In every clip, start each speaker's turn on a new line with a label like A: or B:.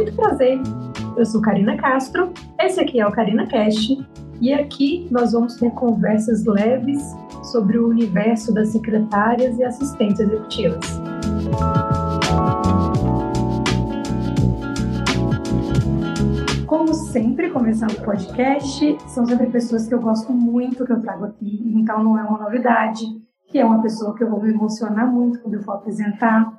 A: Muito prazer! Eu sou Karina Castro, esse aqui é o Karina Cast e aqui nós vamos ter conversas leves sobre o universo das secretárias e assistentes executivas. Como sempre, começando o podcast, são sempre pessoas que eu gosto muito que eu trago aqui, então não é uma novidade, que é uma pessoa que eu vou me emocionar muito quando eu for apresentar.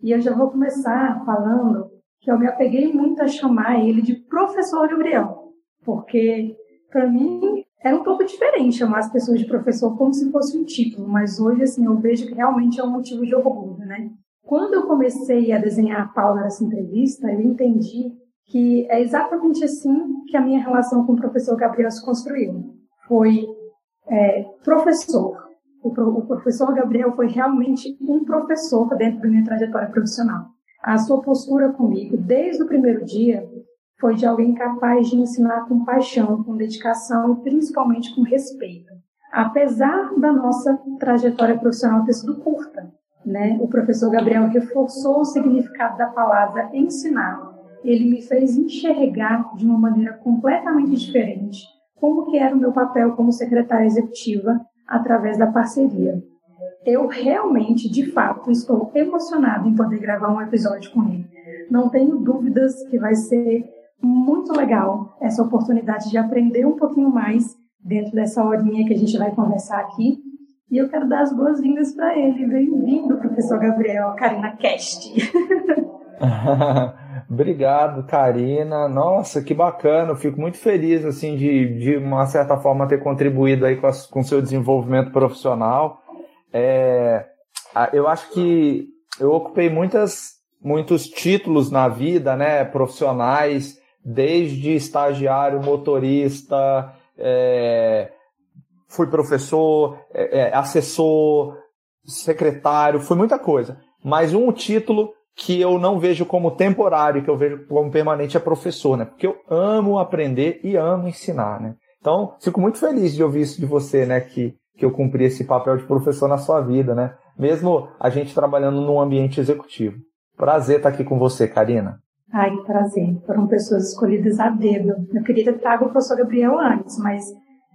A: E eu já vou começar falando que eu me apeguei muito a chamar ele de professor Gabriel, porque para mim era um pouco diferente chamar as pessoas de professor como se fosse um título, mas hoje assim eu vejo que realmente é um motivo de orgulho, né? Quando eu comecei a desenhar a Paula nessa entrevista, eu entendi que é exatamente assim que a minha relação com o professor Gabriel se construiu. Foi é, professor. O, o professor Gabriel foi realmente um professor dentro da minha trajetória profissional. A sua postura comigo, desde o primeiro dia, foi de alguém capaz de ensinar com paixão, com dedicação e principalmente com respeito. Apesar da nossa trajetória profissional ter sido curta, né? O professor Gabriel reforçou o significado da palavra ensinar ele me fez enxergar de uma maneira completamente diferente como que era o meu papel como secretária executiva através da parceria. Eu realmente, de fato, estou emocionada em poder gravar um episódio com ele. Não tenho dúvidas que vai ser muito legal essa oportunidade de aprender um pouquinho mais dentro dessa horinha que a gente vai conversar aqui. E eu quero dar as boas-vindas para ele. Bem-vindo, professor Gabriel, Karina Cast.
B: Obrigado, Karina. Nossa, que bacana. Eu fico muito feliz, assim, de, de uma certa forma ter contribuído aí com o com seu desenvolvimento profissional. É, eu acho que eu ocupei muitas, muitos títulos na vida, né, profissionais, desde estagiário, motorista, é, fui professor, é, é assessor, secretário, foi muita coisa. Mas um título que eu não vejo como temporário, que eu vejo como permanente é professor, né? Porque eu amo aprender e amo ensinar, né? Então, fico muito feliz de ouvir isso de você, né? Que, que eu cumpri esse papel de professor na sua vida, né? Mesmo a gente trabalhando num ambiente executivo. Prazer estar aqui com você, Karina.
A: Ai, que prazer. Foram pessoas escolhidas a dedo. Eu queria ter trago o professor Gabriel antes, mas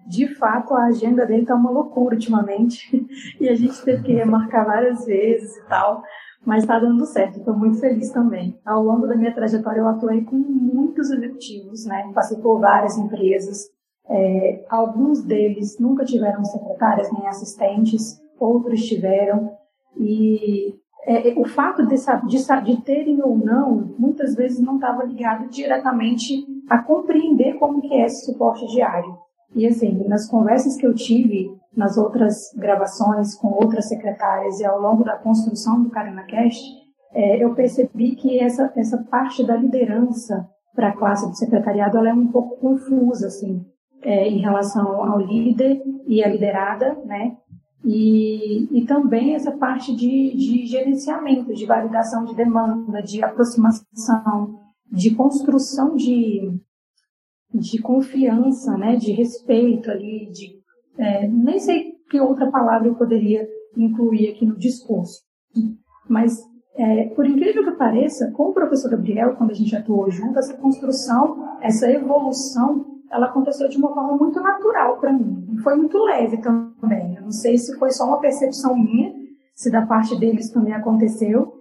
A: de fato a agenda dele tá uma loucura ultimamente. e a gente teve que remarcar várias vezes e tal mas está dando certo, estou muito feliz também. Ao longo da minha trajetória, eu atuei com muitos executivos, né? passei por várias empresas. É, alguns deles nunca tiveram secretárias nem assistentes, outros tiveram. E é, o fato de, de, de terem ou não, muitas vezes não estava ligado diretamente a compreender como que é esse suporte diário. E assim, nas conversas que eu tive nas outras gravações com outras secretárias e ao longo da construção do CarinaCast, é, eu percebi que essa, essa parte da liderança para a classe do secretariado ela é um pouco confusa, assim, é, em relação ao líder e a liderada, né? E, e também essa parte de, de gerenciamento, de validação de demanda, de aproximação, de construção de, de confiança, né? De respeito ali, de é, nem sei que outra palavra eu poderia incluir aqui no discurso, mas é, por incrível que pareça, com o professor Gabriel, quando a gente atuou junto, essa construção, essa evolução, ela aconteceu de uma forma muito natural para mim. Foi muito leve também. Eu não sei se foi só uma percepção minha, se da parte deles também aconteceu.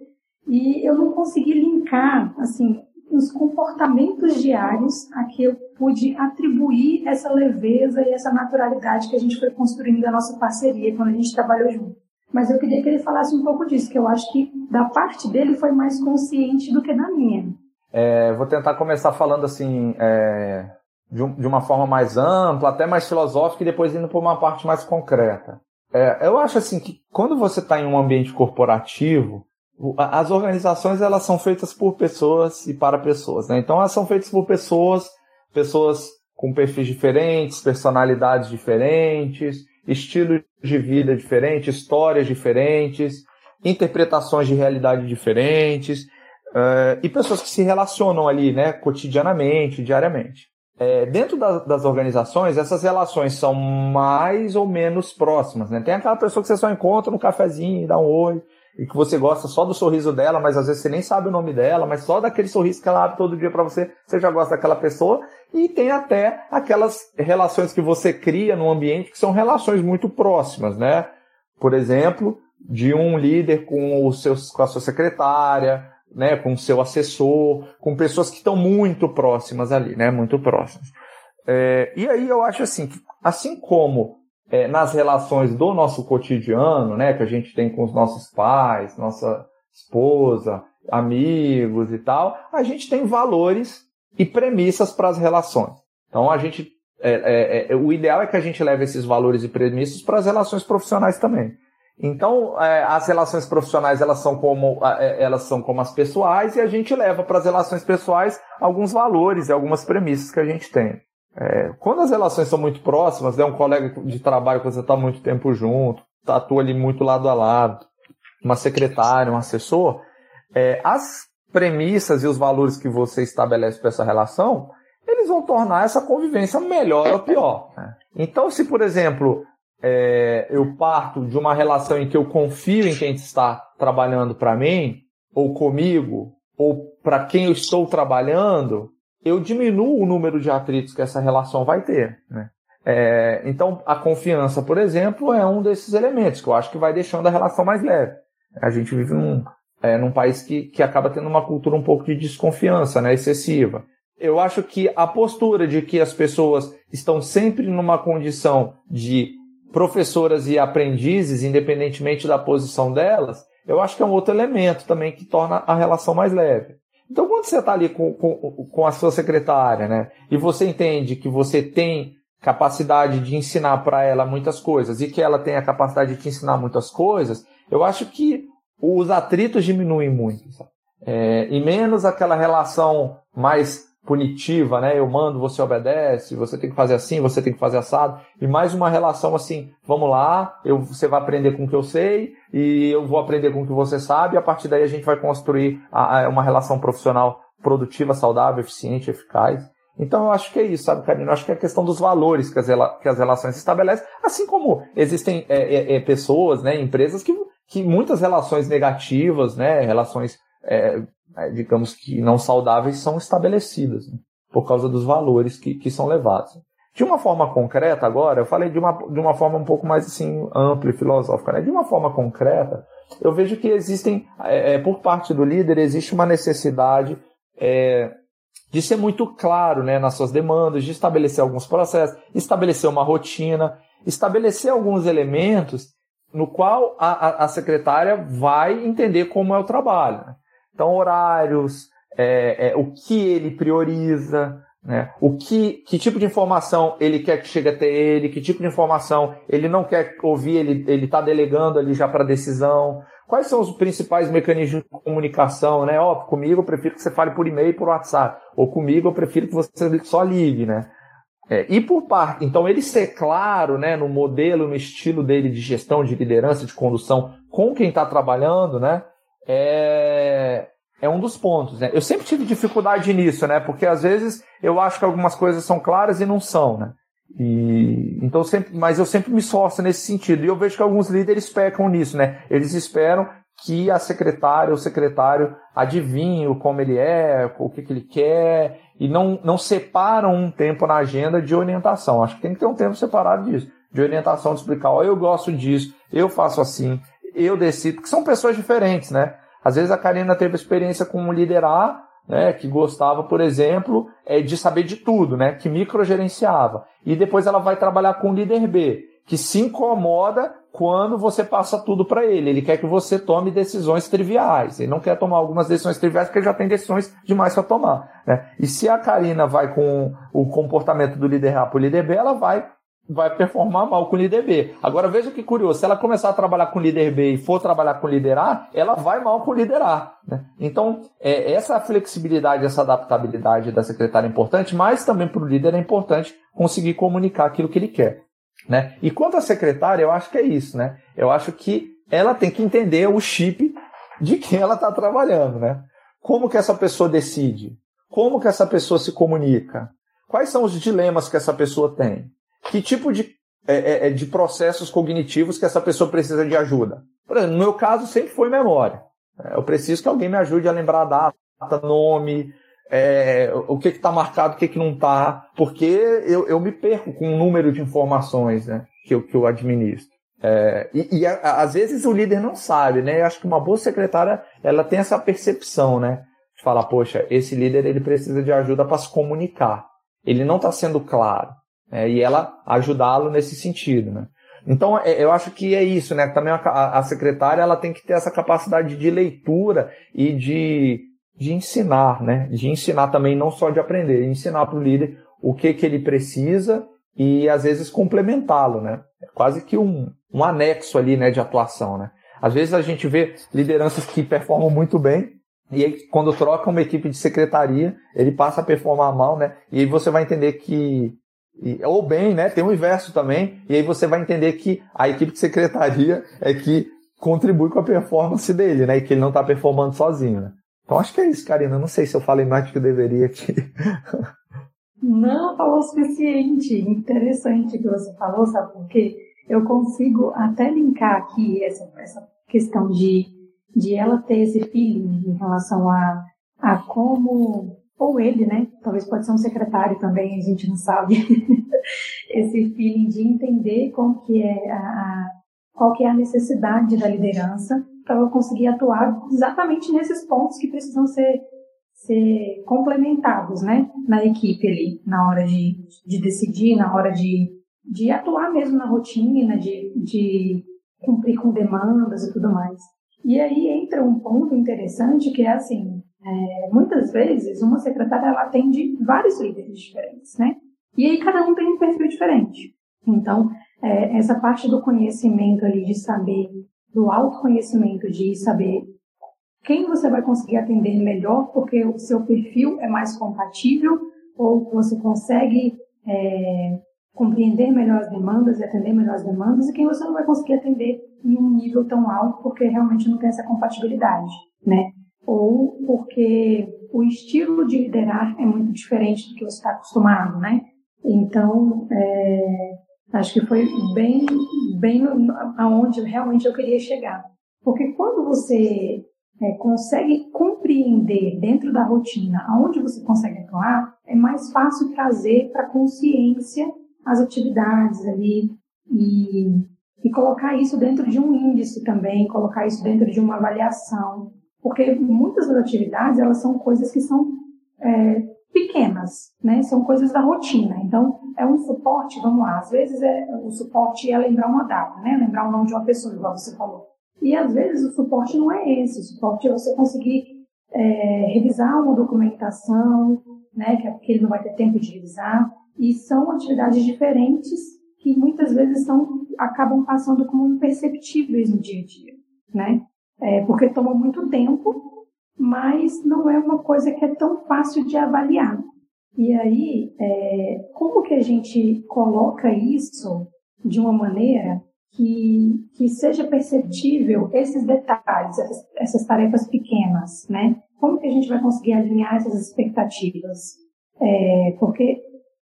A: E eu não consegui linkar, assim, os comportamentos diários a que eu pude atribuir essa leveza e essa naturalidade que a gente foi construindo da nossa parceria quando a gente trabalhou junto. Mas eu queria que ele falasse um pouco disso, que eu acho que da parte dele foi mais consciente do que da minha.
B: É, vou tentar começar falando assim, é, de, um, de, uma forma mais ampla, até mais filosófica, e depois indo para uma parte mais concreta. É, eu acho assim que quando você está em um ambiente corporativo, as organizações elas são feitas por pessoas e para pessoas, né? Então elas são feitas por pessoas, pessoas com perfis diferentes, personalidades diferentes, estilos de vida diferentes, histórias diferentes, interpretações de realidade diferentes uh, e pessoas que se relacionam ali, né, cotidianamente, diariamente. É, dentro da, das organizações, essas relações são mais ou menos próximas, né? Tem aquela pessoa que você só encontra no cafezinho, dá um oi, e que você gosta só do sorriso dela, mas às vezes você nem sabe o nome dela, mas só daquele sorriso que ela abre todo dia para você, você já gosta daquela pessoa. E tem até aquelas relações que você cria no ambiente que são relações muito próximas, né? Por exemplo, de um líder com, o seu, com a sua secretária, né, com seu assessor, com pessoas que estão muito próximas ali, né, muito próximas. É, e aí eu acho assim, assim como é, nas relações do nosso cotidiano, né, que a gente tem com os nossos pais, nossa esposa, amigos e tal, a gente tem valores e premissas para as relações. Então a gente, é, é, é, o ideal é que a gente leve esses valores e premissas para as relações profissionais também. Então é, as relações profissionais elas são como é, elas são como as pessoais e a gente leva para as relações pessoais alguns valores e algumas premissas que a gente tem. É, quando as relações são muito próximas, né, um colega de trabalho que você está muito tempo junto, tá, atua ali muito lado a lado, uma secretária, um assessor, é, as premissas e os valores que você estabelece para essa relação, eles vão tornar essa convivência melhor ou pior. Né? Então, se, por exemplo, é, eu parto de uma relação em que eu confio em quem está trabalhando para mim, ou comigo, ou para quem eu estou trabalhando, eu diminuo o número de atritos que essa relação vai ter. Né? É, então, a confiança, por exemplo, é um desses elementos que eu acho que vai deixando a relação mais leve. A gente vive num, é, num país que, que acaba tendo uma cultura um pouco de desconfiança né, excessiva. Eu acho que a postura de que as pessoas estão sempre numa condição de professoras e aprendizes, independentemente da posição delas, eu acho que é um outro elemento também que torna a relação mais leve. Então, quando você está ali com, com, com a sua secretária, né, e você entende que você tem capacidade de ensinar para ela muitas coisas e que ela tem a capacidade de te ensinar muitas coisas, eu acho que os atritos diminuem muito. É, e menos aquela relação mais punitiva, né? Eu mando, você obedece, você tem que fazer assim, você tem que fazer assado. E mais uma relação assim, vamos lá, eu, você vai aprender com o que eu sei e eu vou aprender com o que você sabe. E a partir daí a gente vai construir a, a, uma relação profissional produtiva, saudável, eficiente, eficaz. Então eu acho que é isso, sabe, Karina? Eu acho que é a questão dos valores que as, que as relações estabelecem, assim como existem é, é, é, pessoas, né, empresas que, que muitas relações negativas, né, relações é, digamos que não saudáveis, são estabelecidas né, por causa dos valores que, que são levados. De uma forma concreta, agora, eu falei de uma, de uma forma um pouco mais assim, ampla e filosófica. Né? De uma forma concreta, eu vejo que existem, é, é, por parte do líder, existe uma necessidade é, de ser muito claro né, nas suas demandas, de estabelecer alguns processos, estabelecer uma rotina, estabelecer alguns elementos no qual a, a, a secretária vai entender como é o trabalho. Né? Então, horários, é, é, o que ele prioriza, né? o que, que tipo de informação ele quer que chegue até ele, que tipo de informação ele não quer ouvir, ele está delegando ali já para decisão. Quais são os principais mecanismos de comunicação, né? Ó, oh, comigo eu prefiro que você fale por e-mail por WhatsApp. Ou comigo eu prefiro que você só ligue, né? É, e por parte, então ele ser claro, né, no modelo, no estilo dele de gestão, de liderança, de condução com quem está trabalhando, né? É, é um dos pontos. Né? Eu sempre tive dificuldade nisso, né? Porque às vezes eu acho que algumas coisas são claras e não são, né? E, então sempre, mas eu sempre me esforço nesse sentido. E eu vejo que alguns líderes pecam nisso, né? Eles esperam que a secretária ou secretário adivinhe como ele é, o que, que ele quer, e não, não separam um tempo na agenda de orientação. Acho que tem que ter um tempo separado disso, de orientação, de explicar, ó, eu gosto disso, eu faço assim, eu decido, que são pessoas diferentes, né? Às vezes a Karina teve experiência com um líder A, né, que gostava, por exemplo, é, de saber de tudo, né, que microgerenciava. E depois ela vai trabalhar com o líder B, que se incomoda quando você passa tudo para ele. Ele quer que você tome decisões triviais. Ele não quer tomar algumas decisões triviais porque ele já tem decisões demais para tomar. Né? E se a Karina vai com o comportamento do líder A para o líder B, ela vai vai performar mal com o líder B. Agora veja que curioso, se ela começar a trabalhar com o líder B e for trabalhar com o líder A, ela vai mal com o líder A. Né? Então, é, essa flexibilidade, essa adaptabilidade da secretária é importante, mas também para o líder é importante conseguir comunicar aquilo que ele quer. Né? E quanto à secretária, eu acho que é isso. Né? Eu acho que ela tem que entender o chip de quem ela está trabalhando. Né? Como que essa pessoa decide? Como que essa pessoa se comunica? Quais são os dilemas que essa pessoa tem? Que tipo de, é, é, é, de processos cognitivos que essa pessoa precisa de ajuda. Por exemplo, no meu caso sempre foi memória. É, eu preciso que alguém me ajude a lembrar a data, nome, é, o que está marcado, o que, que não está, porque eu, eu me perco com um número de informações né, que, eu, que eu administro. É, e, e a, às vezes o líder não sabe, né? Eu acho que uma boa secretária ela tem essa percepção, né? De falar, poxa, esse líder ele precisa de ajuda para se comunicar. Ele não está sendo claro. Né? E ela ajudá-lo nesse sentido, né? Então, é, eu acho que é isso, né? Também a, a secretária ela tem que ter essa capacidade de leitura e de, de ensinar, né? De ensinar também, não só de aprender, ensinar para o líder o que, que ele precisa e às vezes complementá-lo, né? É quase que um, um anexo ali, né, de atuação, né? Às vezes a gente vê lideranças que performam muito bem e aí, quando troca uma equipe de secretaria, ele passa a performar mal, né? E aí você vai entender que e, ou bem, né? Tem o inverso também, e aí você vai entender que a equipe de secretaria é que contribui com a performance dele, né? E que ele não está performando sozinho, né? Então acho que é isso, Karina. Não sei se eu falei mais do que eu deveria aqui.
A: Não, falou o suficiente. Interessante que você falou, sabe por quê? Eu consigo até linkar aqui essa, essa questão de, de ela ter esse feeling em relação a, a como ou ele, né? Talvez pode ser um secretário também, a gente não sabe. Esse feeling de entender como que é a, qual que é a necessidade da liderança para ela conseguir atuar exatamente nesses pontos que precisam ser, ser complementados, né? Na equipe ali, na hora de, de decidir, na hora de, de atuar mesmo na rotina, de, de cumprir com demandas e tudo mais. E aí entra um ponto interessante que é assim, é, muitas vezes, uma secretária ela atende vários líderes diferentes, né? E aí cada um tem um perfil diferente. Então, é, essa parte do conhecimento ali, de saber, do autoconhecimento, de saber quem você vai conseguir atender melhor, porque o seu perfil é mais compatível, ou você consegue é, compreender melhor as demandas e atender melhor as demandas, e quem você não vai conseguir atender em um nível tão alto, porque realmente não tem essa compatibilidade, né? Ou porque o estilo de liderar é muito diferente do que você está acostumado, né? Então, é, acho que foi bem, bem aonde realmente eu queria chegar. Porque quando você é, consegue compreender dentro da rotina aonde você consegue atuar, é mais fácil trazer para consciência as atividades ali e, e colocar isso dentro de um índice também, colocar isso dentro de uma avaliação. Porque muitas das atividades, elas são coisas que são é, pequenas, né? São coisas da rotina. Então, é um suporte, vamos lá, às vezes é, o suporte é lembrar uma data, né? Lembrar o nome de uma pessoa, igual você falou. E às vezes o suporte não é esse, o suporte é você conseguir é, revisar uma documentação, né? Que ele não vai ter tempo de revisar. E são atividades diferentes que muitas vezes são, acabam passando como imperceptíveis no dia a dia, né? É, porque toma muito tempo, mas não é uma coisa que é tão fácil de avaliar. E aí, é, como que a gente coloca isso de uma maneira que, que seja perceptível esses detalhes, essas, essas tarefas pequenas, né? Como que a gente vai conseguir alinhar essas expectativas? É, porque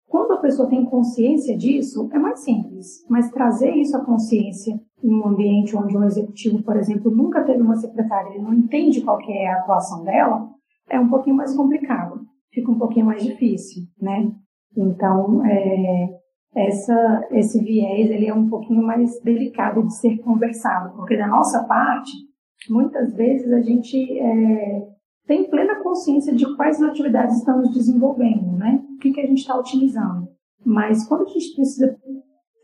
A: quando a pessoa tem consciência disso, é mais simples, mas trazer isso à consciência em um ambiente onde um executivo, por exemplo, nunca teve uma secretária, ele não entende qual é a atuação dela, é um pouquinho mais complicado, fica um pouquinho mais difícil, né? Então, é, essa, esse viés ele é um pouquinho mais delicado de ser conversado, porque da nossa parte, muitas vezes a gente é, tem plena consciência de quais atividades estamos desenvolvendo, né? O que, que a gente está utilizando. Mas quando a gente precisa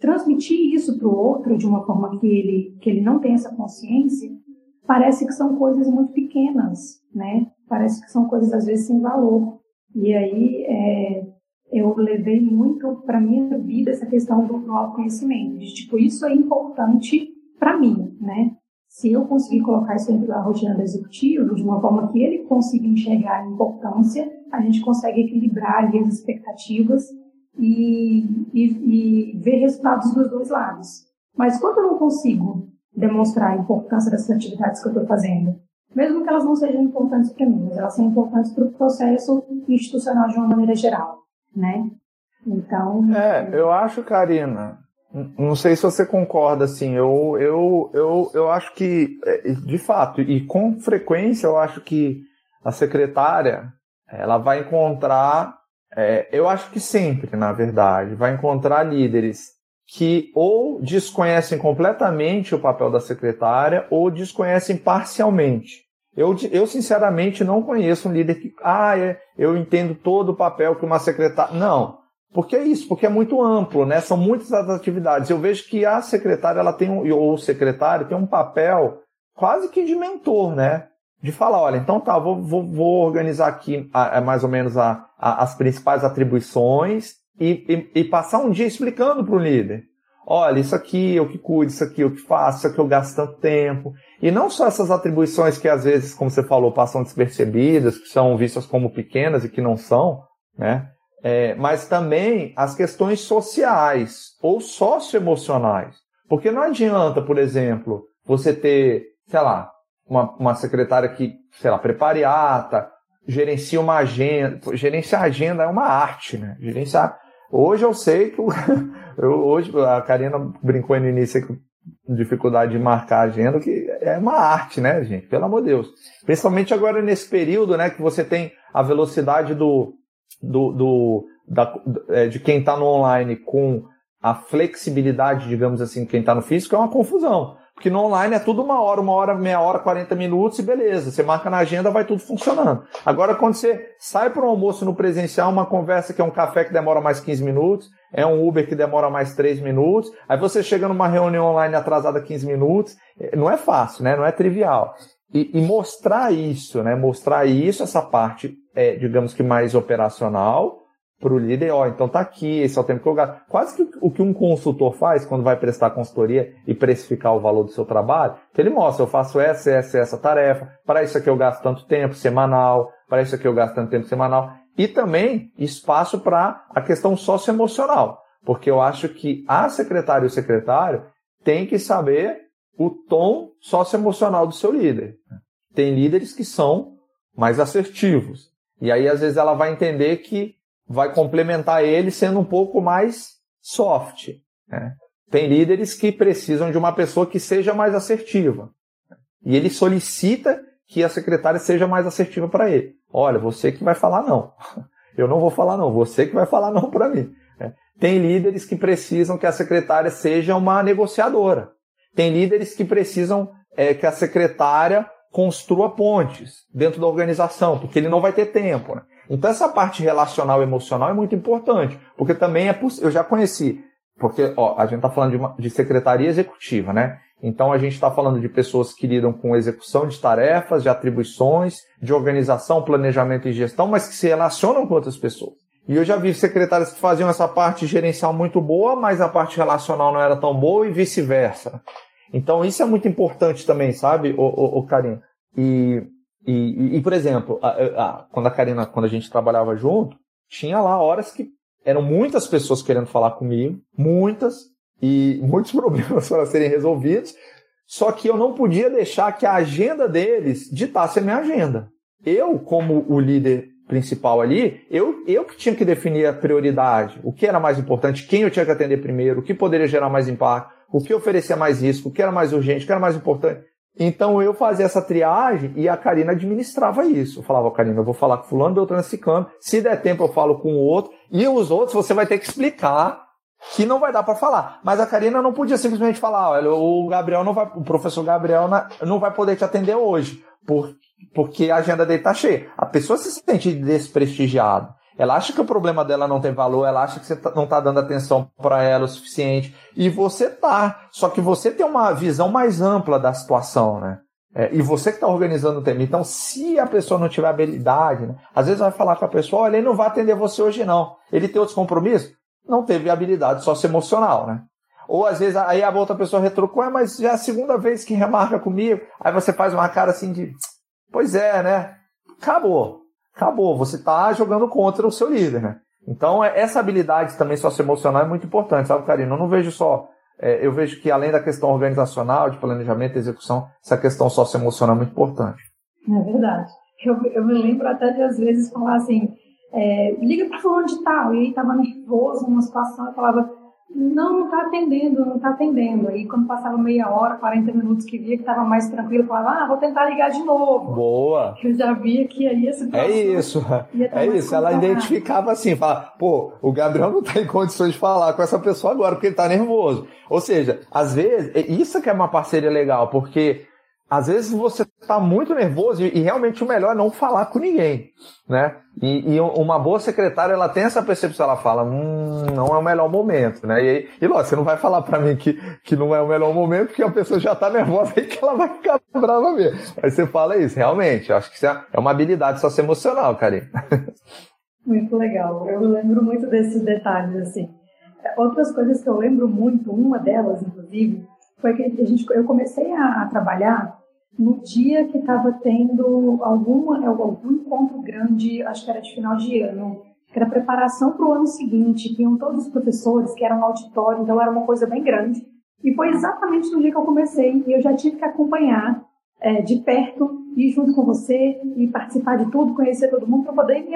A: transmitir isso para o outro de uma forma que ele, que ele não tem essa consciência, parece que são coisas muito pequenas, né? Parece que são coisas às vezes sem valor. E aí é, eu levei muito para minha vida essa questão do, do autoconhecimento, de tipo isso é importante para mim, né? Se eu conseguir colocar isso dentro da rotina do executivo de uma forma que ele consiga enxergar a importância, a gente consegue equilibrar ali as expectativas e, e, e ver resultados dos dois lados. Mas quando eu não consigo demonstrar a importância dessas atividades que eu estou fazendo, mesmo que elas não sejam importantes para mim, mas elas são importantes para o processo institucional de uma maneira geral, né? Então.
B: É, eu acho, Karina, Não sei se você concorda, assim, eu, eu, eu, eu acho que, é, de fato, e com frequência, eu acho que a secretária, ela vai encontrar, é, eu acho que sempre, na verdade, vai encontrar líderes que ou desconhecem completamente o papel da secretária ou desconhecem parcialmente. Eu, eu sinceramente não conheço um líder que, ah, é, eu entendo todo o papel que uma secretária. Não. Porque é isso, porque é muito amplo, né? São muitas as atividades. Eu vejo que a secretária, ela tem um, ou o secretário tem um papel quase que de mentor, né? De falar, olha, então tá, vou, vou, vou organizar aqui a, a, mais ou menos a, as principais atribuições e, e, e passar um dia explicando para o líder. Olha, isso aqui eu que cuido, isso aqui eu que faço, isso aqui eu gasto tanto tempo. E não só essas atribuições que às vezes, como você falou, passam despercebidas, que são vistas como pequenas e que não são, né? É, mas também as questões sociais ou socioemocionais. Porque não adianta, por exemplo, você ter, sei lá, uma, uma secretária que, sei lá, prepare ata, gerencia uma agenda. Gerenciar agenda é uma arte, né? Gerenciar Hoje eu sei que. Eu, hoje a Karina brincou no início com dificuldade de marcar a agenda, que é uma arte, né, gente? Pelo amor de Deus. Principalmente agora nesse período, né, que você tem a velocidade do, do, do da, é, de quem está no online com a flexibilidade, digamos assim, quem está no físico, é uma confusão. Porque no online é tudo uma hora, uma hora, meia hora, 40 minutos e beleza. Você marca na agenda, vai tudo funcionando. Agora, quando você sai para um almoço no presencial, uma conversa que é um café que demora mais 15 minutos, é um Uber que demora mais 3 minutos, aí você chega numa reunião online atrasada 15 minutos, é, não é fácil, né? Não é trivial. E, e mostrar isso, né? Mostrar isso, essa parte, é, digamos que mais operacional, para o líder, ó, então tá aqui, esse é o tempo que eu gasto. Quase que o que um consultor faz quando vai prestar consultoria e precificar o valor do seu trabalho, que ele mostra, eu faço essa, essa, essa tarefa, para isso aqui eu gasto tanto tempo semanal, para isso aqui eu gasto tanto tempo semanal, e também espaço para a questão socioemocional, porque eu acho que a secretária e o secretário tem que saber o tom socioemocional do seu líder. Tem líderes que são mais assertivos, e aí às vezes ela vai entender que vai complementar ele sendo um pouco mais soft. Né? Tem líderes que precisam de uma pessoa que seja mais assertiva. E ele solicita que a secretária seja mais assertiva para ele. Olha, você que vai falar não. Eu não vou falar não, você que vai falar não para mim. Né? Tem líderes que precisam que a secretária seja uma negociadora. Tem líderes que precisam é, que a secretária construa pontes dentro da organização, porque ele não vai ter tempo. Né? Então essa parte relacional emocional é muito importante, porque também é possível. Eu já conheci, porque ó, a gente está falando de, uma, de secretaria executiva, né? Então a gente está falando de pessoas que lidam com execução de tarefas, de atribuições, de organização, planejamento e gestão, mas que se relacionam com outras pessoas. E eu já vi secretários que faziam essa parte gerencial muito boa, mas a parte relacional não era tão boa e vice-versa. Então isso é muito importante também, sabe, o, o, o Karim? E e, e, por exemplo, a, a, quando a Karina, quando a gente trabalhava junto, tinha lá horas que eram muitas pessoas querendo falar comigo, muitas, e muitos problemas para serem resolvidos, só que eu não podia deixar que a agenda deles ditasse a minha agenda. Eu, como o líder principal ali, eu, eu que tinha que definir a prioridade, o que era mais importante, quem eu tinha que atender primeiro, o que poderia gerar mais impacto, o que oferecia mais risco, o que era mais urgente, o que era mais importante. Então eu fazia essa triagem e a Karina administrava isso. Eu falava, Karina, eu vou falar com fulano, Beltrano, Ciclano. Se der tempo eu falo com o outro. E os outros você vai ter que explicar que não vai dar para falar. Mas a Karina não podia simplesmente falar, olha, o Gabriel não vai, o professor Gabriel não vai poder te atender hoje, por, porque a agenda dele tá cheia. A pessoa se sente desprestigiada. Ela acha que o problema dela não tem valor, ela acha que você tá, não está dando atenção para ela o suficiente. E você tá. Só que você tem uma visão mais ampla da situação, né? É, e você que está organizando o tema. Então, se a pessoa não tiver habilidade, né? às vezes vai falar com a pessoa, olha, ele não vai atender você hoje não. Ele tem outros compromissos? Não teve habilidade socioemocional, né? Ou às vezes aí a outra pessoa retrucou, é, mas já é a segunda vez que remarca comigo. Aí você faz uma cara assim de, pois é, né? Acabou acabou, você está jogando contra o seu líder, né? Então, é, essa habilidade também socioemocional é muito importante, sabe, Karina? Eu não vejo só. É, eu vejo que além da questão organizacional, de planejamento e execução, essa questão socioemocional é muito importante.
A: É verdade. Eu, eu me lembro até de às vezes falar assim, é, liga para fulano de tal, e aí estava nervoso numa situação, eu falava, não, não está atendendo, não está atendendo. Aí quando passava meia hora, 40 minutos que via que estava mais tranquilo, falava, ah, vou tentar ligar de novo.
B: Boa.
A: Eu já via que aí esse
B: É isso, é isso. Ela identificava assim, fala, pô, o Gabriel não está em condições de falar com essa pessoa agora, porque ele está nervoso. Ou seja, às vezes, isso que é uma parceria legal, porque às vezes você está muito nervoso e, realmente o melhor é não falar com ninguém, né? E, e, uma boa secretária, ela tem essa percepção, ela fala, hum, não é o melhor momento, né? E, e você não vai falar para mim que, que não é o melhor momento, porque a pessoa já está nervosa e que ela vai ficar brava mesmo. Aí você fala isso, realmente, acho que é, é uma habilidade socioemocional, Karine.
A: Muito legal, eu lembro muito desses detalhes, assim. Outras coisas que eu lembro muito, uma delas, inclusive, foi que a gente, eu comecei a, a trabalhar no dia que estava tendo alguma, algum encontro grande, acho que era de final de ano, que era preparação para o ano seguinte, iam todos os professores, que eram um auditório, então era uma coisa bem grande. E foi exatamente no dia que eu comecei, e eu já tive que acompanhar é, de perto, ir junto com você e participar de tudo, conhecer todo mundo, para poder me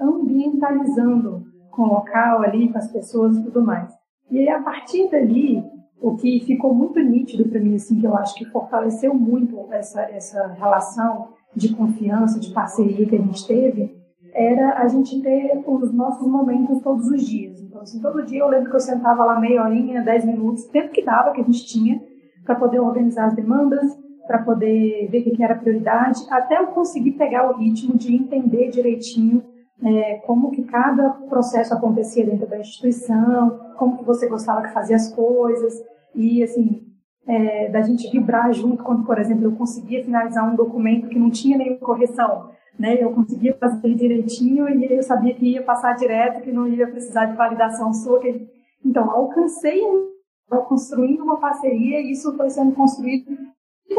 A: ambientalizando com o local ali, com as pessoas e tudo mais. E aí, a partir dali, o que ficou muito nítido para mim, assim, que eu acho que fortaleceu muito essa, essa relação de confiança, de parceria que a gente teve, era a gente ter os nossos momentos todos os dias. Então, assim, todo dia eu lembro que eu sentava lá meia horinha, dez minutos, tempo que dava, que a gente tinha, para poder organizar as demandas, para poder ver o que era prioridade, até eu conseguir pegar o ritmo de entender direitinho é, como que cada processo acontecia dentro da instituição, como que você gostava que fazia as coisas, e assim, é, da gente vibrar junto quando, por exemplo, eu conseguia finalizar um documento que não tinha nenhuma correção, né? Eu conseguia fazer ele direitinho e eu sabia que ia passar direto, que não ia precisar de validação sua. Que... Então, alcancei, construindo uma parceria e isso foi sendo construído de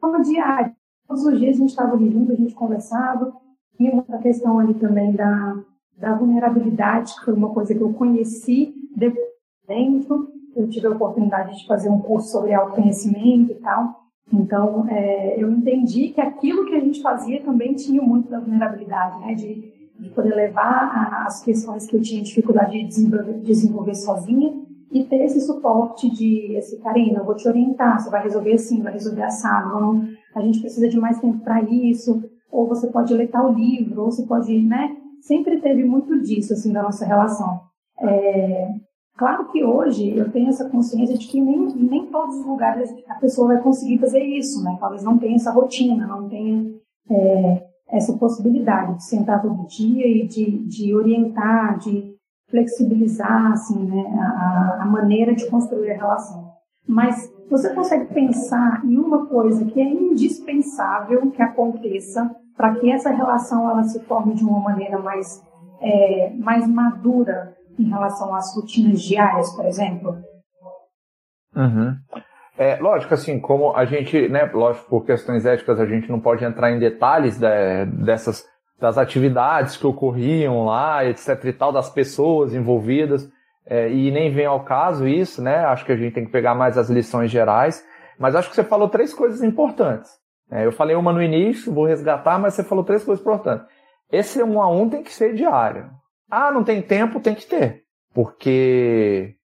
A: forma diária. Todos os dias a gente estava ali junto, a gente conversava, e uma questão ali também da, da vulnerabilidade, que foi uma coisa que eu conheci dentro. Eu tive a oportunidade de fazer um curso sobre autoconhecimento e tal. Então, é, eu entendi que aquilo que a gente fazia também tinha muito da vulnerabilidade, né? De, de poder levar as questões que eu tinha dificuldade de desenvolver, desenvolver sozinha e ter esse suporte de, assim, Karina, eu vou te orientar, você vai resolver assim, vai resolver assado, a gente precisa de mais tempo para isso, ou você pode ler tal livro, ou você pode, né? Sempre teve muito disso, assim, da nossa relação. É, claro que hoje eu tenho essa consciência de que nem, nem todos os lugares a pessoa vai conseguir fazer isso, né? Talvez não tenha essa rotina, não tenha é, essa possibilidade de sentar todo dia e de, de orientar, de flexibilizar, assim, né? A, a maneira de construir a relação. Mas você consegue pensar em uma coisa que é indispensável que aconteça para que essa relação ela se forme de uma maneira mais, é, mais madura em relação às rotinas diárias, por exemplo?
B: Uhum. É, lógico, assim, como a gente, né, lógico, por questões éticas, a gente não pode entrar em detalhes de, dessas, das atividades que ocorriam lá, etc e tal, das pessoas envolvidas, é, e nem vem ao caso isso, né? Acho que a gente tem que pegar mais as lições gerais. Mas acho que você falou três coisas importantes. É, eu falei uma no início, vou resgatar, mas você falou três coisas importantes. Esse um a um tem que ser diário. Ah, não tem tempo, tem que ter. Porque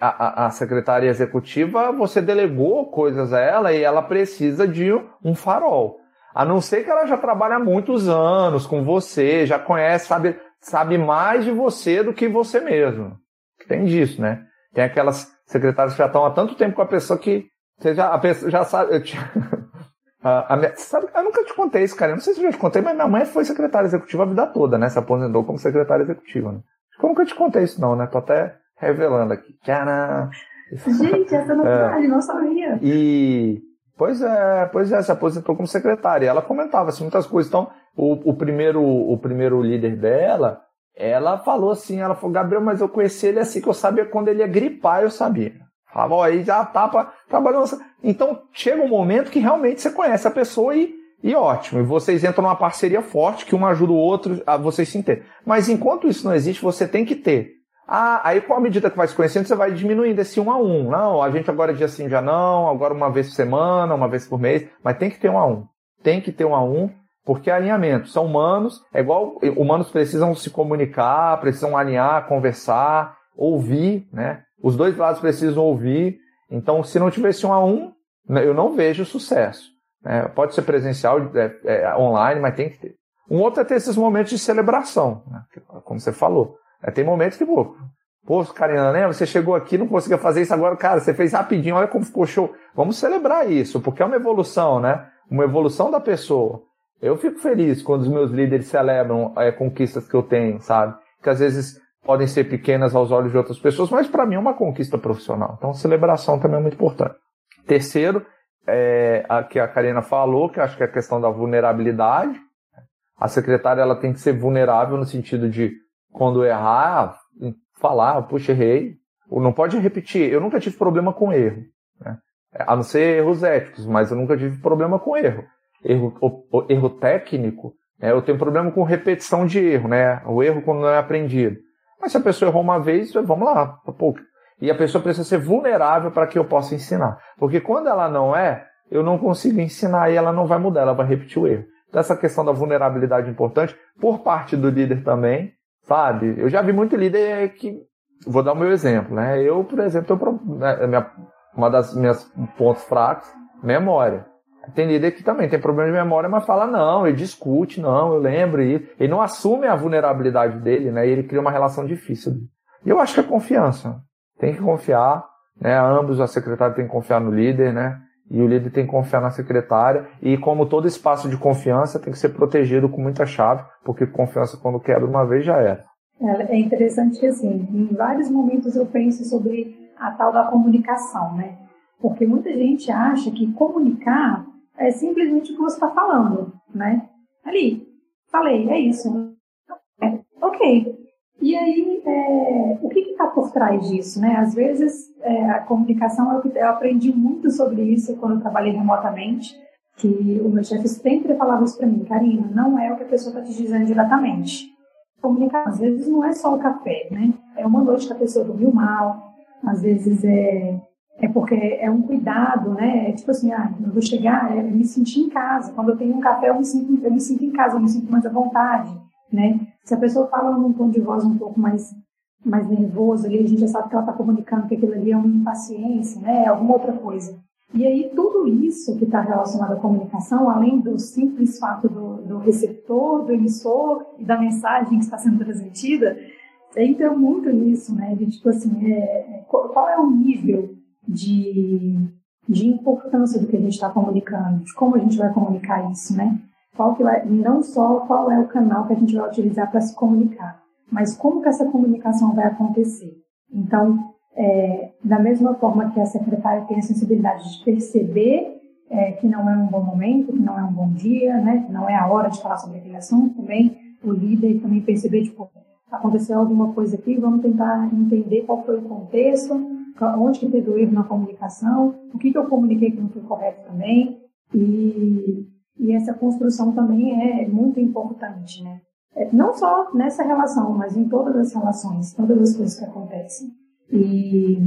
B: a, a, a secretária executiva, você delegou coisas a ela e ela precisa de um farol. A não ser que ela já trabalha há muitos anos com você, já conhece, sabe, sabe mais de você do que você mesmo. Tem disso, né? Tem aquelas secretárias que já estão há tanto tempo com a pessoa que você já, a pessoa já sabe. Eu, tinha, a, a minha, sabe, eu nunca te contei isso, cara. Eu não sei se eu já te contei, mas minha mãe foi secretária executiva a vida toda, né? Se aposentou como secretária executiva, né? Acho que eu nunca te contei isso, não, né? Tô até revelando aqui. Tcharam!
A: Gente, essa não é. não sabia.
B: E. Pois é, pois é, se aposentou como secretária. Ela comentava assim, muitas coisas. Então, o, o, primeiro, o primeiro líder dela, ela falou assim, ela falou, Gabriel, mas eu conheci ele assim que eu sabia quando ele ia gripar, eu sabia. Falava, ó, aí já tapa, trabalhando. Então chega um momento que realmente você conhece a pessoa e, e ótimo. E vocês entram numa parceria forte, que um ajuda o outro a vocês se entender. Mas enquanto isso não existe, você tem que ter. Ah, aí com a medida que vai se conhecendo, você vai diminuindo esse um a um. Não, a gente agora é dia sim, já não, agora uma vez por semana, uma vez por mês, mas tem que ter um a um. Tem que ter um a um porque é alinhamento. São humanos, é igual humanos precisam se comunicar, precisam alinhar, conversar. ouvir, né? Os dois lados precisam ouvir. Então, se não tivesse um a um, né, eu não vejo sucesso. Né? Pode ser presencial, é, é, online, mas tem que ter. Um outro é ter esses momentos de celebração, né? como você falou. É, tem momentos que, pô, pô, Karina, lembra? Você chegou aqui, não conseguia fazer isso agora, cara, você fez rapidinho, olha como ficou show. Vamos celebrar isso, porque é uma evolução, né? Uma evolução da pessoa. Eu fico feliz quando os meus líderes celebram é, conquistas que eu tenho, sabe? Que às vezes podem ser pequenas aos olhos de outras pessoas, mas para mim é uma conquista profissional. Então, celebração também é muito importante. Terceiro, é, a que a Karina falou, que acho que é a questão da vulnerabilidade. A secretária ela tem que ser vulnerável no sentido de, quando errar, falar, puxa, errei. Ou não pode repetir. Eu nunca tive problema com erro. Né? A não ser erros éticos, mas eu nunca tive problema com erro. Erro, o, o, erro técnico, né? eu tenho problema com repetição de erro, né? O erro quando não é aprendido. Mas se a pessoa errou uma vez, vamos lá. Pô, e a pessoa precisa ser vulnerável para que eu possa ensinar. Porque quando ela não é, eu não consigo ensinar e ela não vai mudar, ela vai repetir o erro. Então, essa questão da vulnerabilidade é importante por parte do líder também, sabe? Eu já vi muito líder que. Vou dar o meu exemplo, né? Eu, por exemplo, tenho, né, uma das minhas pontos fracos, memória. Tem líder que também tem problema de memória, mas fala, não, ele discute, não, eu lembro isso. Ele não assume a vulnerabilidade dele, né? E ele cria uma relação difícil. E eu acho que é confiança tem que confiar, né? Ambos, a secretária tem que confiar no líder, né? E o líder tem que confiar na secretária. E como todo espaço de confiança tem que ser protegido com muita chave, porque confiança quando quebra uma vez já era.
A: É, é interessante que, assim, em vários momentos eu penso sobre a tal da comunicação, né? Porque muita gente acha que comunicar é simplesmente o que você está falando, né? Ali, falei, é isso. É, ok. E aí, é, o que está por trás disso? Né? Às vezes, é, a comunicação, eu, eu aprendi muito sobre isso quando eu trabalhei remotamente, que o meu chefe sempre falava isso para mim, Karina, não é o que a pessoa está te dizendo diretamente. Comunicar, às vezes, não é só o café, né? É uma noite que a pessoa dormiu mal, às vezes é, é porque é um cuidado, né? É tipo assim, ah, eu vou chegar, é, me sentir em casa. Quando eu tenho um café, eu me sinto, eu me sinto em casa, eu me sinto mais à vontade, né? Se a pessoa fala num tom de voz um pouco mais, mais nervoso, ali, a gente já sabe que ela está comunicando que aquilo ali é uma impaciência, né? É alguma outra coisa. E aí, tudo isso que está relacionado à comunicação, além do simples fato do, do, receptor, do emissor e da mensagem que está sendo transmitida, entra muito nisso, né? De tipo assim, é, qual é o nível de, de importância do que a gente está comunicando, de como a gente vai comunicar isso, né? qual que vai, não só qual é o canal que a gente vai utilizar para se comunicar, mas como que essa comunicação vai acontecer. Então, é, da mesma forma que a secretária tem a sensibilidade de perceber é, que não é um bom momento, que não é um bom dia, né, que não é a hora de falar sobre aquele assunto, também o líder também perceber, tipo, aconteceu alguma coisa aqui, vamos tentar entender qual foi o contexto, onde que teve o erro na comunicação, o que, que eu comuniquei que não foi correto também, e e essa construção também é muito importante, né? É, não só nessa relação, mas em todas as relações, todas as coisas que acontecem. E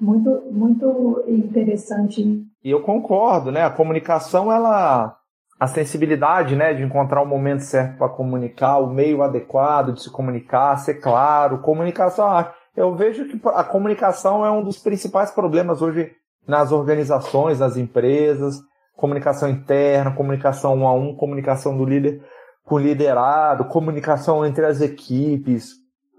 A: muito, muito interessante.
B: E eu concordo, né? A comunicação, ela. A sensibilidade, né, de encontrar o momento certo para comunicar, o meio adequado de se comunicar, ser claro. Comunicação, eu vejo que a comunicação é um dos principais problemas hoje nas organizações, nas empresas comunicação interna, comunicação um a um, comunicação do líder com o liderado, comunicação entre as equipes.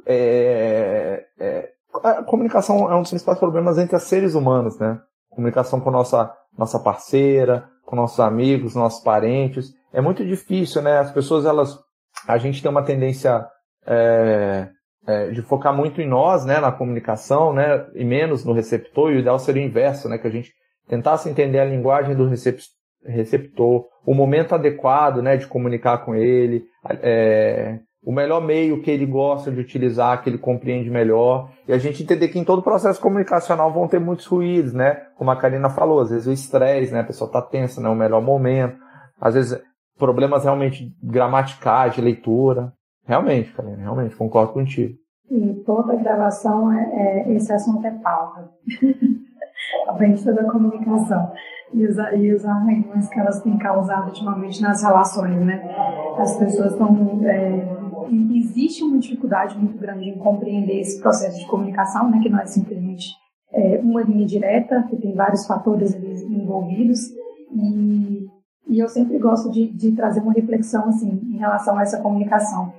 B: É, é, a comunicação é um dos principais problemas entre os seres humanos, né? Comunicação com nossa nossa parceira, com nossos amigos, nossos parentes. É muito difícil, né? As pessoas, elas, a gente tem uma tendência é, é, de focar muito em nós, né, na comunicação, né, e menos no receptor. E o ideal seria o inverso, né, que a gente tentasse entender a linguagem do receptor, o momento adequado né, de comunicar com ele, é, o melhor meio que ele gosta de utilizar, que ele compreende melhor, e a gente entender que em todo processo comunicacional vão ter muitos ruídos, né? Como a Karina falou, às vezes o estresse, né? A pessoa está tensa, não é o melhor momento, às vezes problemas realmente gramaticais, de leitura. Realmente, Karina, realmente, concordo contigo.
A: E toda gravação, é, é, esse assunto é pauta. a frente da comunicação e os, e os arranhões que elas têm causado ultimamente nas relações, né? As pessoas estão é, existe uma dificuldade muito grande em compreender esse processo de comunicação, né, que não é simplesmente é, uma linha direta, que tem vários fatores envolvidos, e, e eu sempre gosto de, de trazer uma reflexão assim em relação a essa comunicação.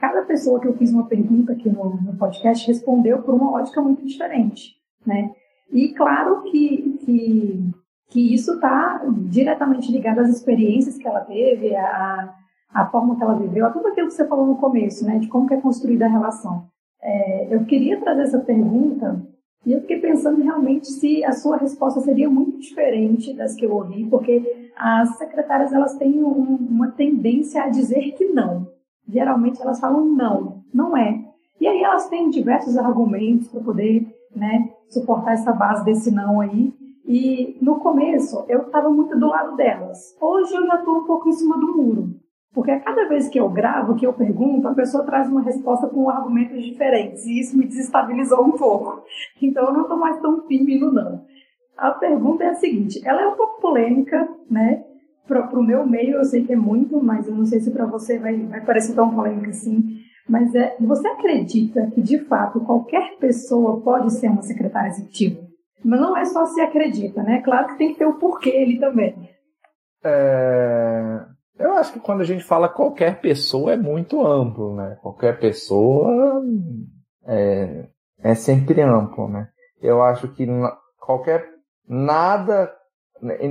A: Cada pessoa que eu fiz uma pergunta aqui no, no podcast respondeu por uma ótica muito diferente, né? E claro que, que, que isso está diretamente ligado às experiências que ela teve, a, a forma que ela viveu, a tudo aquilo que você falou no começo, né? De como que é construída a relação. É, eu queria trazer essa pergunta e eu fiquei pensando realmente se a sua resposta seria muito diferente das que eu ouvi, porque as secretárias elas têm um, uma tendência a dizer que não. Geralmente elas falam não, não é. E aí elas têm diversos argumentos para poder né, suportar essa base desse não aí. E no começo eu estava muito do lado delas. Hoje eu já estou um pouco em cima do muro. Porque a cada vez que eu gravo, que eu pergunto, a pessoa traz uma resposta com argumentos diferentes. E isso me desestabilizou um pouco. Então eu não estou mais tão firme no não. A pergunta é a seguinte: ela é um pouco polêmica, né? Para o meu meio eu sei que é muito, mas eu não sei se para você vai, vai parecer tão polêmica assim. Mas é, você acredita que de fato qualquer pessoa pode ser uma secretária executiva? Mas não é só se acredita, né? Claro que tem que ter o porquê ele também.
B: É... Eu acho que quando a gente fala qualquer pessoa é muito amplo, né? Qualquer pessoa é, é sempre amplo, né? Eu acho que qualquer nada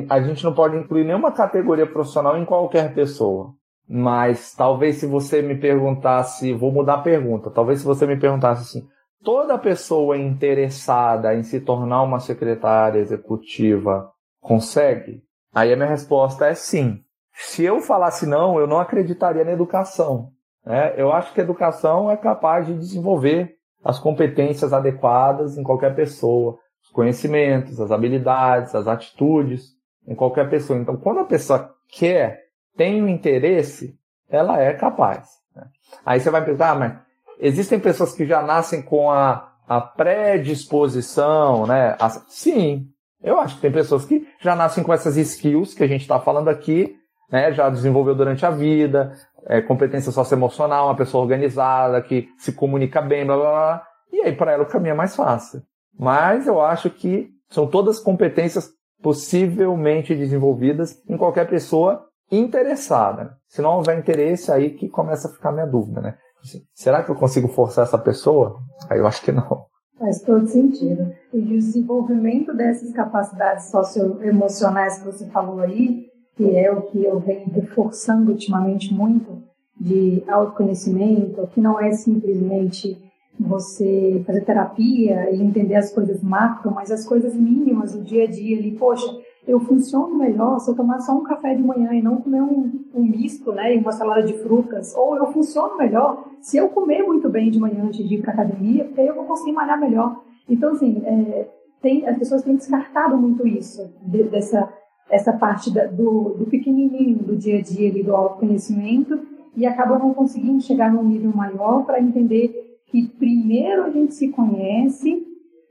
B: a gente não pode incluir nenhuma categoria profissional em qualquer pessoa. Mas talvez se você me perguntasse, vou mudar a pergunta, talvez se você me perguntasse assim, toda pessoa interessada em se tornar uma secretária executiva consegue? Aí a minha resposta é sim. Se eu falasse não, eu não acreditaria na educação. Né? Eu acho que a educação é capaz de desenvolver as competências adequadas em qualquer pessoa, conhecimentos, as habilidades, as atitudes em qualquer pessoa. Então, quando a pessoa quer, tem o um interesse, ela é capaz. Né? Aí você vai pensar, ah, mas existem pessoas que já nascem com a, a predisposição, né? Sim, eu acho que tem pessoas que já nascem com essas skills que a gente está falando aqui né, já desenvolveu durante a vida, é, competência socioemocional, uma pessoa organizada, que se comunica bem, blá blá blá. E aí para ela o caminho é mais fácil. Mas eu acho que são todas competências possivelmente desenvolvidas em qualquer pessoa interessada. Se não houver interesse, aí que começa a ficar minha dúvida, né? Assim, será que eu consigo forçar essa pessoa? Aí eu acho que não.
A: Faz todo sentido. E o desenvolvimento dessas capacidades socioemocionais que você falou aí, que é o que eu venho reforçando ultimamente muito, de autoconhecimento, que não é simplesmente você fazer terapia e entender as coisas macro, mas as coisas mínimas do dia a dia ali. Poxa, eu funciono melhor se eu tomar só um café de manhã e não comer um, um misto, né, e uma salada de frutas. Ou eu funciono melhor se eu comer muito bem de manhã antes de ir para academia, porque aí eu vou conseguir malhar melhor. Então, assim, é, tem, as pessoas têm descartado muito isso, de, dessa essa parte da, do, do pequenininho do dia a dia ali, do autoconhecimento e acaba não conseguindo chegar num nível maior para entender que primeiro a gente se conhece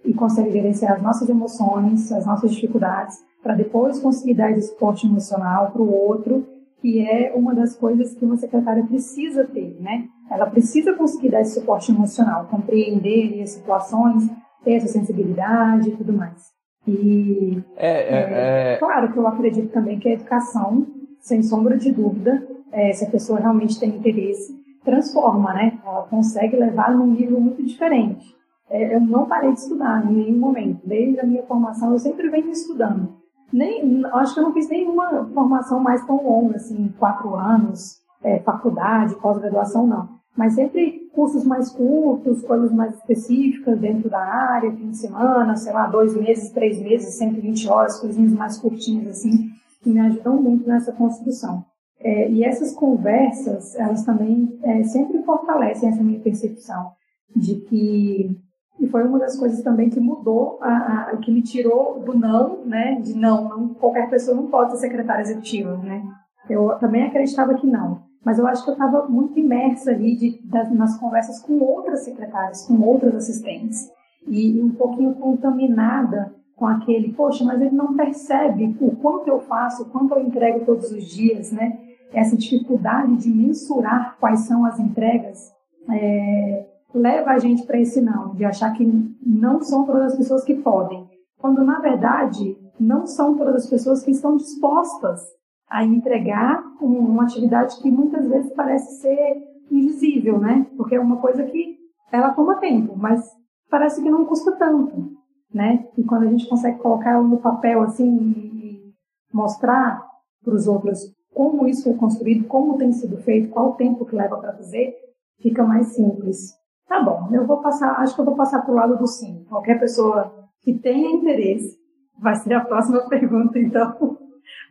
A: e consegue gerenciar as nossas emoções, as nossas dificuldades, para depois conseguir dar esse suporte emocional para o outro, que é uma das coisas que uma secretária precisa ter, né? Ela precisa conseguir dar esse suporte emocional, compreender as situações, ter essa sensibilidade e tudo mais. E é, é, é, é, claro que eu acredito também que a educação, sem sombra de dúvida, é, se a pessoa realmente tem interesse, transforma, né? Ela consegue levar num nível muito diferente. É, eu não parei de estudar em nenhum momento. Desde a minha formação, eu sempre venho estudando. Nem, acho que eu não fiz nenhuma formação mais tão longa, assim, quatro anos, é, faculdade, pós-graduação, não mas sempre cursos mais curtos, coisas mais específicas dentro da área, fim de semana, sei lá, dois meses, três meses, 120 horas, coisinhas mais curtinhas assim, que me ajudam muito nessa construção. É, e essas conversas, elas também é, sempre fortalecem essa minha percepção de que e foi uma das coisas também que mudou, a, a, que me tirou do não, né, de não, não, qualquer pessoa não pode ser secretária executiva, né. Eu também acreditava que não mas eu acho que eu estava muito imersa ali de, nas conversas com outras secretárias, com outras assistentes, e, e um pouquinho contaminada com aquele, poxa, mas ele não percebe o quanto eu faço, o quanto eu entrego todos os dias, né? Essa dificuldade de mensurar quais são as entregas é, leva a gente para esse não, de achar que não são todas as pessoas que podem, quando na verdade não são todas as pessoas que estão dispostas a entregar uma atividade que muitas vezes parece ser invisível, né? Porque é uma coisa que ela toma tempo, mas parece que não custa tanto, né? E quando a gente consegue colocar ela no papel assim e mostrar para os outros como isso foi construído, como tem sido feito, qual o tempo que leva para fazer, fica mais simples. Tá bom, eu vou passar, acho que eu vou passar para o lado do sim. Qualquer pessoa que tenha interesse vai ser a próxima pergunta, então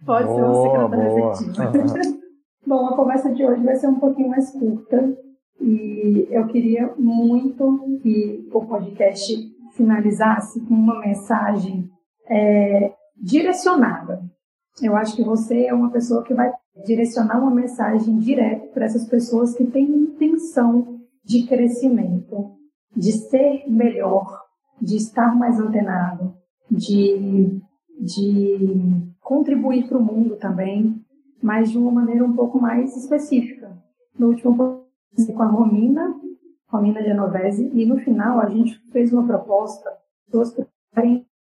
A: pode boa, ser um secretário efetivo. bom, a conversa de hoje vai ser um pouquinho mais curta e eu queria muito que o podcast finalizasse com uma mensagem é, direcionada. Eu acho que você é uma pessoa que vai direcionar uma mensagem direta para essas pessoas que têm intenção de crescimento, de ser melhor, de estar mais antenado, de, de contribuir para o mundo também, mas de uma maneira um pouco mais específica. No último com a Romina, Romina Genovese, e no final a gente fez uma proposta duas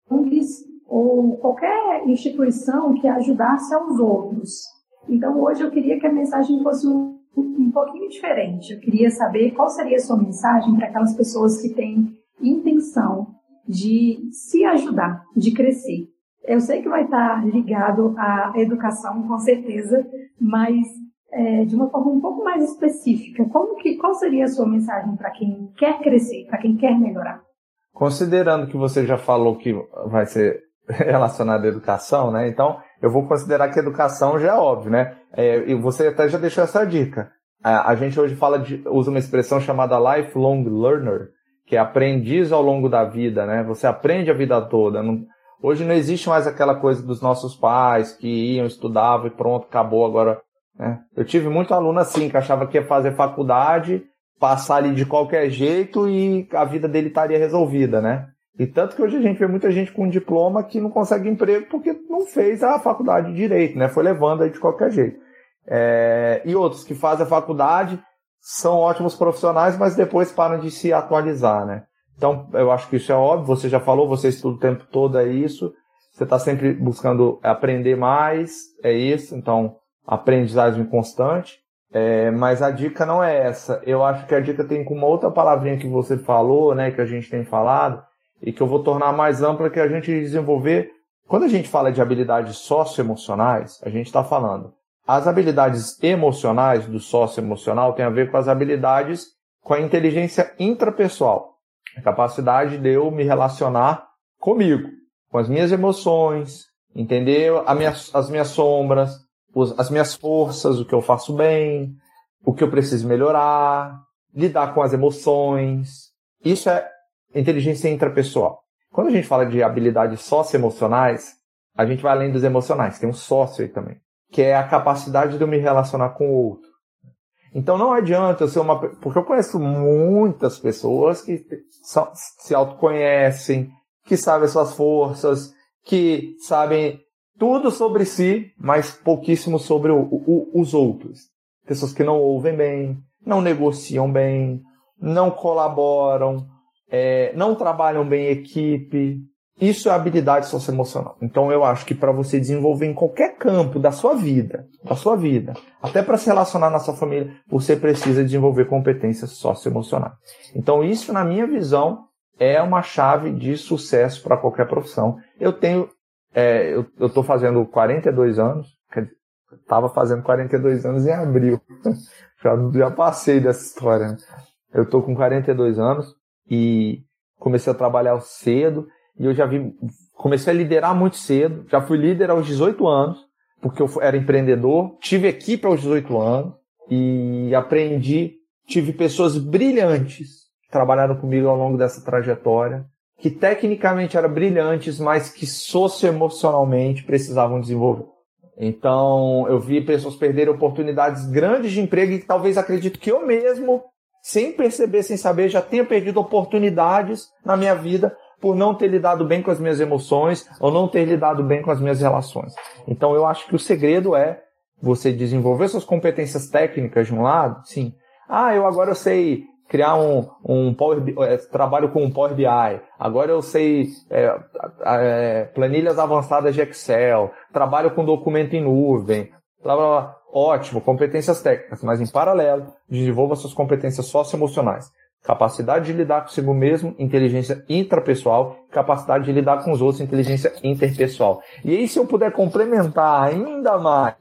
A: ONGs ou qualquer instituição que ajudasse aos outros. Então hoje eu queria que a mensagem fosse um um pouquinho diferente. Eu queria saber qual seria a sua mensagem para aquelas pessoas que têm intenção de se ajudar, de crescer. Eu sei que vai estar ligado à educação, com certeza, mas é, de uma forma um pouco mais específica. Como que, qual seria a sua mensagem para quem quer crescer, para quem quer melhorar?
B: Considerando que você já falou que vai ser relacionado à educação, né? Então, eu vou considerar que educação já é óbvio, né? É, e você até já deixou essa dica. A, a, gente hoje fala de, usa uma expressão chamada lifelong learner, que é aprendiz ao longo da vida, né? Você aprende a vida toda. Não, hoje não existe mais aquela coisa dos nossos pais que iam, estudavam e pronto, acabou agora. Né? Eu tive muito aluno assim, que achava que ia fazer faculdade, passar ali de qualquer jeito e a vida dele estaria resolvida, né? E tanto que hoje a gente vê muita gente com diploma que não consegue emprego porque não fez a faculdade de direito, né? Foi levando aí de qualquer jeito. É... E outros que fazem a faculdade são ótimos profissionais, mas depois param de se atualizar, né? Então, eu acho que isso é óbvio, você já falou, você estuda o tempo todo, é isso. Você está sempre buscando aprender mais, é isso. Então, aprendizagem constante. É, mas a dica não é essa. Eu acho que a dica tem com uma outra palavrinha que você falou, né, que a gente tem falado, e que eu vou tornar mais ampla que a gente desenvolver. Quando a gente fala de habilidades socioemocionais, a gente está falando as habilidades emocionais do socioemocional tem a ver com as habilidades com a inteligência intrapessoal, a capacidade de eu me relacionar comigo, com as minhas emoções, entender minha, as minhas sombras, os, as minhas forças, o que eu faço bem, o que eu preciso melhorar, lidar com as emoções. Isso é inteligência intrapessoal. Quando a gente fala de habilidades socioemocionais, a gente vai além dos emocionais, tem um sócio aí também, que é a capacidade de eu me relacionar com o outro. Então não adianta eu ser uma. Porque eu conheço muitas pessoas que se autoconhecem, que sabem suas forças, que sabem tudo sobre si, mas pouquíssimo sobre o, o, os outros. Pessoas que não ouvem bem, não negociam bem, não colaboram, é, não trabalham bem em equipe. Isso é habilidade socioemocional. Então eu acho que para você desenvolver em qualquer campo da sua vida, da sua vida, até para se relacionar na sua família, você precisa desenvolver competências socioemocionais. Então isso, na minha visão, é uma chave de sucesso para qualquer profissão. Eu tenho, é, eu estou fazendo 42 anos, estava fazendo 42 anos em abril. já, já passei dessa história. Né? Eu estou com 42 anos e comecei a trabalhar cedo. E eu já vi, comecei a liderar muito cedo, já fui líder aos 18 anos, porque eu era empreendedor, tive equipe aos 18 anos. E aprendi, tive pessoas brilhantes que trabalharam comigo ao longo dessa trajetória, que tecnicamente eram brilhantes, mas que socioemocionalmente precisavam desenvolver. Então, eu vi pessoas perderem oportunidades grandes de emprego e talvez acredito que eu mesmo sem perceber, sem saber, já tenha perdido oportunidades na minha vida por não ter lidado bem com as minhas emoções ou não ter lidado bem com as minhas relações. Então eu acho que o segredo é você desenvolver suas competências técnicas de um lado, sim. Ah, eu agora eu sei criar um, um Power é, trabalho com um Power BI, agora eu sei é, é, planilhas avançadas de Excel, trabalho com documento em nuvem, blá, blá, blá. Ótimo, competências técnicas, mas em paralelo, desenvolva suas competências socioemocionais. Capacidade de lidar consigo mesmo, inteligência intrapessoal, capacidade de lidar com os outros, inteligência interpessoal. E aí, se eu puder complementar ainda mais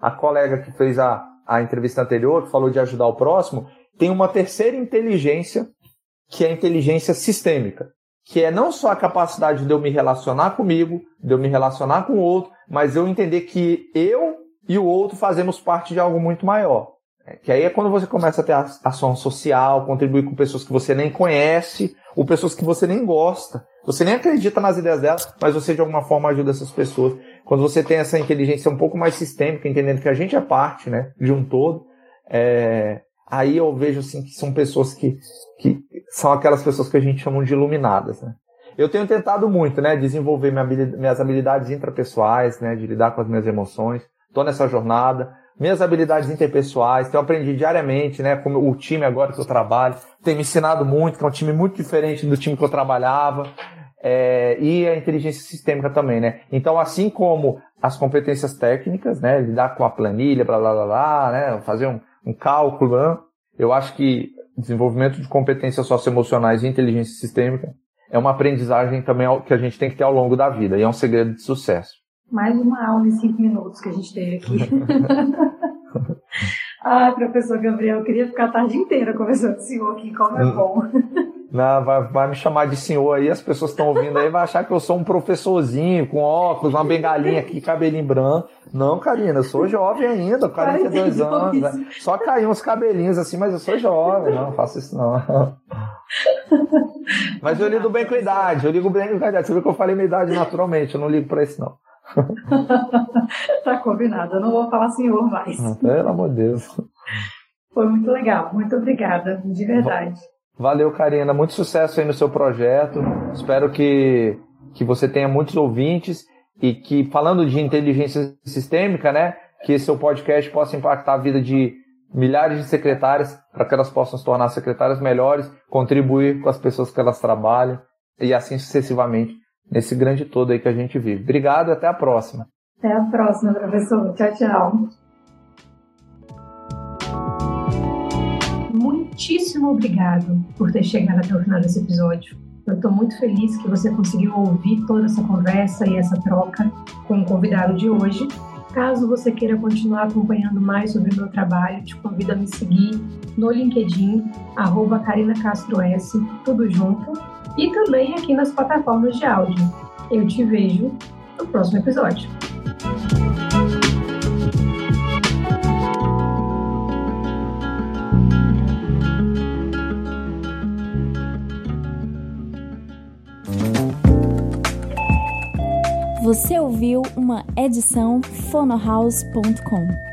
B: a colega que fez a, a entrevista anterior, que falou de ajudar o próximo, tem uma terceira inteligência, que é a inteligência sistêmica, que é não só a capacidade de eu me relacionar comigo, de eu me relacionar com o outro, mas eu entender que eu e o outro fazemos parte de algo muito maior. É, que aí é quando você começa a ter ação social, contribuir com pessoas que você nem conhece, ou pessoas que você nem gosta. Você nem acredita nas ideias delas, mas você de alguma forma ajuda essas pessoas. Quando você tem essa inteligência um pouco mais sistêmica, entendendo que a gente é parte né, de um todo, é, aí eu vejo assim que são pessoas que, que são aquelas pessoas que a gente chama de iluminadas, né? Eu tenho tentado muito, né, desenvolver minha habilidade, minhas habilidades intrapessoais, né, de lidar com as minhas emoções. Estou nessa jornada. Minhas habilidades interpessoais, que eu aprendi diariamente, né, com o time agora que eu trabalho, tem me ensinado muito, que é um time muito diferente do time que eu trabalhava. É, e a inteligência sistêmica também, né? Então, assim como as competências técnicas, né, lidar com a planilha, blá blá blá, blá né, fazer um, um cálculo. Né? Eu acho que desenvolvimento de competências socioemocionais e inteligência sistêmica é uma aprendizagem também que a gente tem que ter ao longo da vida e é um segredo de sucesso.
A: Mais uma aula em cinco minutos que a gente teve aqui. ah, professor Gabriel, eu queria ficar a tarde inteira conversando com o senhor aqui, como é bom.
B: Não, vai, vai, me chamar de senhor aí, as pessoas estão ouvindo aí, vai achar que eu sou um professorzinho com óculos, uma bengalinha aqui, cabelinho branco. Não, Karina, eu sou jovem ainda, 42 anos. Né? Só caiu uns cabelinhos assim, mas eu sou jovem, não, não faço isso não. Mas eu lido bem com a idade, eu ligo bem com a idade. Você viu que eu falei minha idade naturalmente, eu não ligo pra isso não.
A: tá combinado, eu não vou falar senhor mais.
B: Pelo amor de Deus.
A: Foi muito legal, muito obrigada, de verdade.
B: Valeu, Karina. Muito sucesso aí no seu projeto. Espero que, que você tenha muitos ouvintes e que, falando de inteligência sistêmica, né, que seu podcast possa impactar a vida de milhares de secretárias para que elas possam se tornar secretárias melhores, contribuir com as pessoas que elas trabalham e assim sucessivamente nesse grande todo aí que a gente vive. Obrigado e até a próxima.
A: Até a próxima, professor. Tchau, tchau. muitíssimo obrigado por ter chegado até o final desse episódio. Eu estou muito feliz que você conseguiu ouvir toda essa conversa e essa troca com o convidado de hoje. Caso você queira continuar acompanhando mais sobre o meu trabalho, te convido a me seguir no LinkedIn, arroba Carina Castro S, tudo junto, e também aqui nas plataformas de áudio. Eu te vejo no próximo episódio.
C: Você ouviu uma edição fonohouse.com.